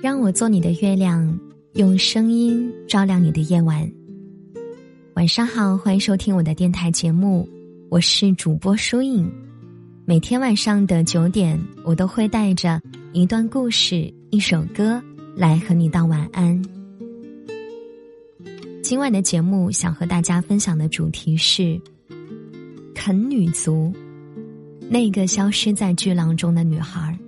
让我做你的月亮，用声音照亮你的夜晚。晚上好，欢迎收听我的电台节目，我是主播舒影。每天晚上的九点，我都会带着一段故事、一首歌来和你道晚安。今晚的节目想和大家分享的主题是啃女族，那个消失在巨浪中的女孩。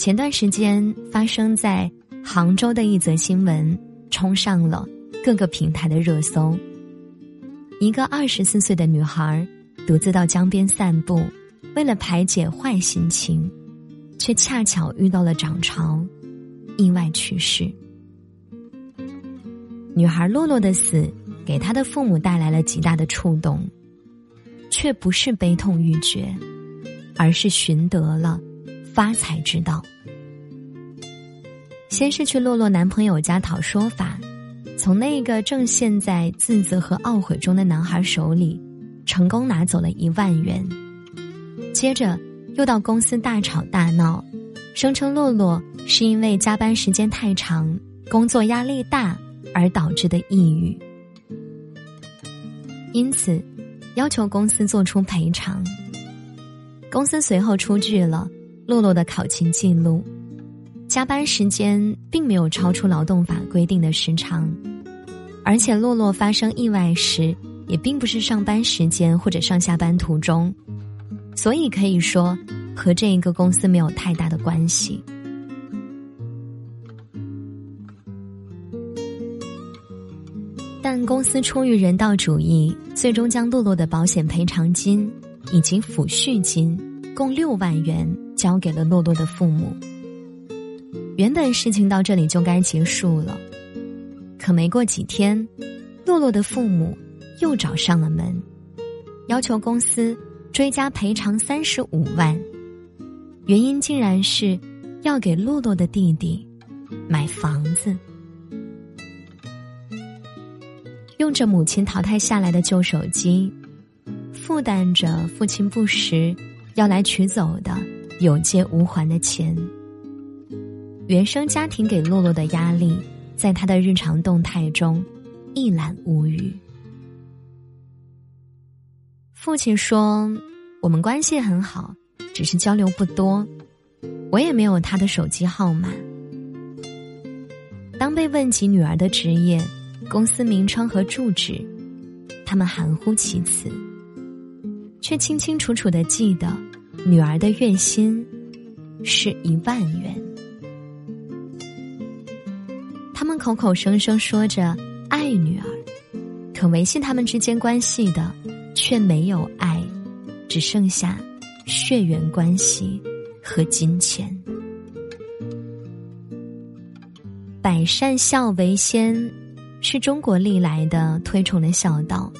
前段时间发生在杭州的一则新闻，冲上了各个平台的热搜。一个二十四岁的女孩独自到江边散步，为了排解坏心情，却恰巧遇到了涨潮，意外去世。女孩洛洛的死给她的父母带来了极大的触动，却不是悲痛欲绝，而是寻得了发财之道。先是去洛洛男朋友家讨说法。从那个正陷在自责和懊悔中的男孩手里，成功拿走了一万元。接着又到公司大吵大闹，声称洛洛是因为加班时间太长、工作压力大而导致的抑郁，因此要求公司做出赔偿。公司随后出具了洛洛的考勤记录，加班时间并没有超出劳动法规定的时长。而且，洛洛发生意外时也并不是上班时间或者上下班途中，所以可以说和这一个公司没有太大的关系。但公司出于人道主义，最终将洛洛的保险赔偿金以及抚恤金共六万元交给了洛洛的父母。原本事情到这里就该结束了。可没过几天，洛洛的父母又找上了门，要求公司追加赔偿三十五万。原因竟然是要给洛洛的弟弟买房子。用着母亲淘汰下来的旧手机，负担着父亲不时要来取走的有借无还的钱，原生家庭给洛洛的压力。在他的日常动态中，一览无余。父亲说：“我们关系很好，只是交流不多。我也没有他的手机号码。”当被问及女儿的职业、公司名称和住址，他们含糊其辞，却清清楚楚的记得女儿的月薪是一万元。他们口口声声说着爱女儿，可维系他们之间关系的却没有爱，只剩下血缘关系和金钱。百善孝为先，是中国历来的推崇的孝道。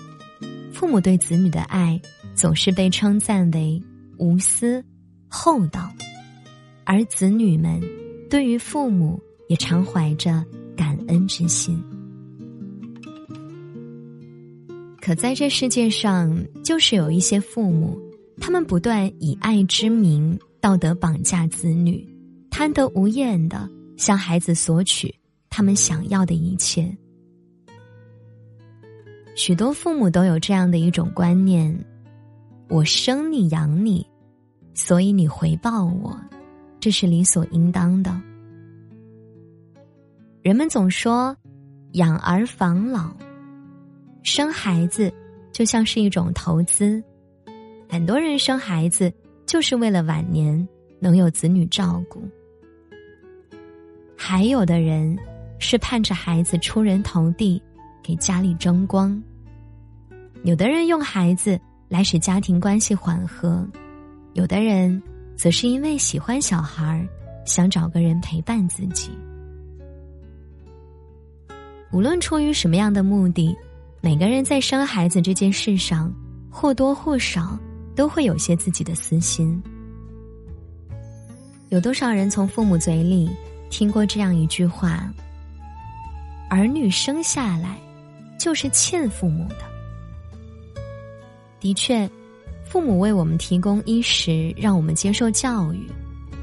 父母对子女的爱总是被称赞为无私厚道，而子女们对于父母也常怀着。感恩之心，可在这世界上，就是有一些父母，他们不断以爱之名道德绑架子女，贪得无厌的向孩子索取他们想要的一切。许多父母都有这样的一种观念：我生你养你，所以你回报我，这是理所应当的。人们总说，养儿防老，生孩子就像是一种投资。很多人生孩子就是为了晚年能有子女照顾，还有的人是盼着孩子出人头地，给家里争光。有的人用孩子来使家庭关系缓和，有的人则是因为喜欢小孩，想找个人陪伴自己。无论出于什么样的目的，每个人在生孩子这件事上，或多或少都会有些自己的私心。有多少人从父母嘴里听过这样一句话：“儿女生下来就是欠父母的。的确，父母为我们提供衣食，让我们接受教育，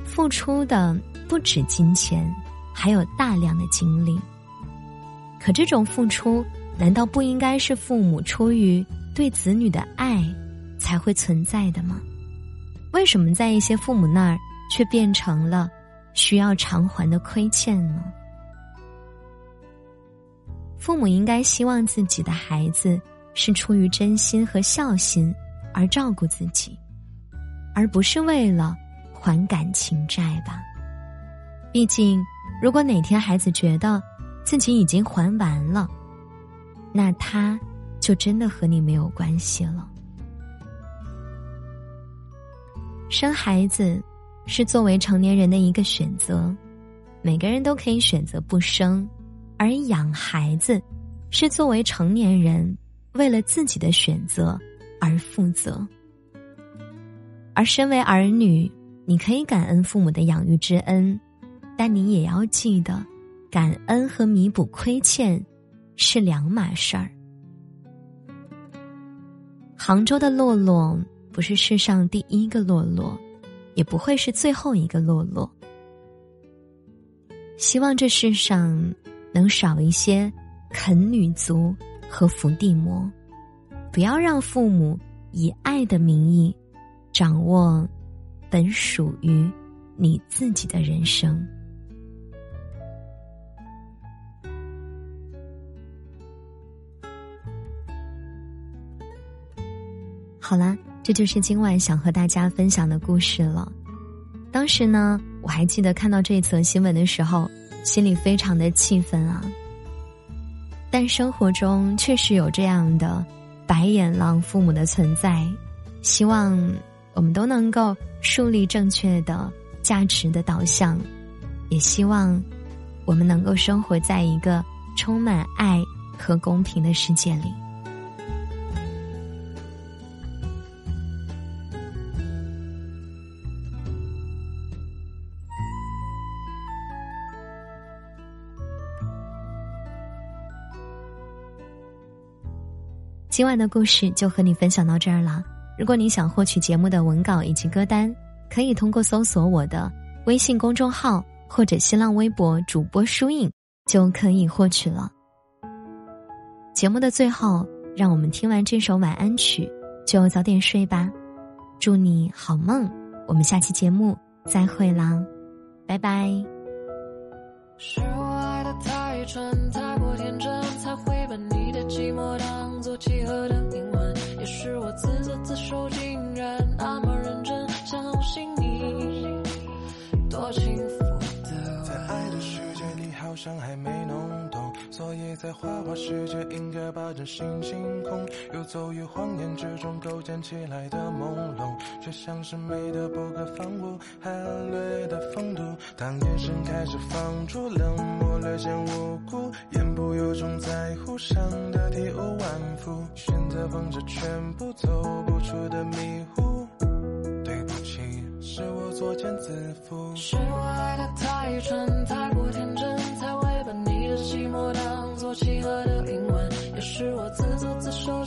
付出的不止金钱，还有大量的精力。可这种付出，难道不应该是父母出于对子女的爱才会存在的吗？为什么在一些父母那儿却变成了需要偿还的亏欠呢？父母应该希望自己的孩子是出于真心和孝心而照顾自己，而不是为了还感情债吧。毕竟，如果哪天孩子觉得自己已经还完了，那他就真的和你没有关系了。生孩子是作为成年人的一个选择，每个人都可以选择不生。而养孩子，是作为成年人为了自己的选择而负责。而身为儿女，你可以感恩父母的养育之恩，但你也要记得，感恩和弥补亏欠是两码事儿。杭州的洛洛不是世上第一个洛洛，也不会是最后一个洛洛。希望这世上。能少一些啃女族和伏地魔，不要让父母以爱的名义掌握本属于你自己的人生。好了，这就是今晚想和大家分享的故事了。当时呢，我还记得看到这则新闻的时候。心里非常的气愤啊！但生活中确实有这样的白眼狼父母的存在，希望我们都能够树立正确的价值的导向，也希望我们能够生活在一个充满爱和公平的世界里。今晚的故事就和你分享到这儿了。如果你想获取节目的文稿以及歌单，可以通过搜索我的微信公众号或者新浪微博主播书影就可以获取了。节目的最后，让我们听完这首晚安曲，就早点睡吧。祝你好梦，我们下期节目再会啦，拜拜。是我爱的太蠢，太过天真，所以在花花世界，应该把真心清空。游走于谎言之中，构建起来的朦胧，却像是美的不可方物，还略的风度。当眼神开始放出冷漠，略显无辜，言不由衷，在乎伤的体无完肤，选择放着，全部走不出的迷糊。对不起，是我作茧自缚，是我爱的太蠢，太过天真，才会寂寞当作契合的灵魂，也是我自作自受，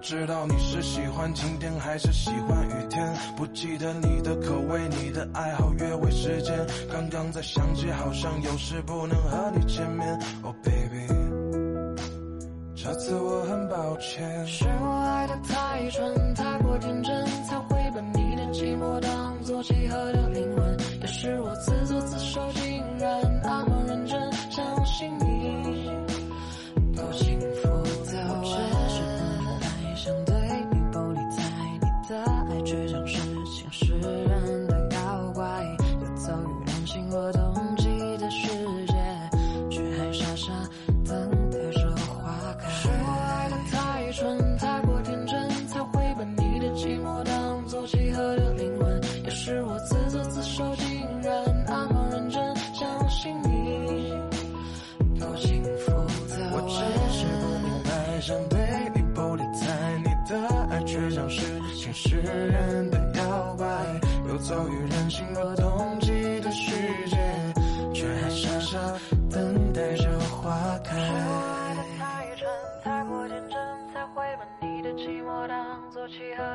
知道你是喜欢晴天还是喜欢雨天，不记得你的口味，你的爱好，约会时间。刚刚才想起，好像有事不能和你见面。Oh baby，这次我很抱歉。是我爱的太蠢，太过天真，才会把你的寂寞当作契合的却像是前世人自然的摇摆游走于人心和冬季的世界却还傻傻等待着花开。是我爱的太蠢太过天真才会把你的寂寞当作契合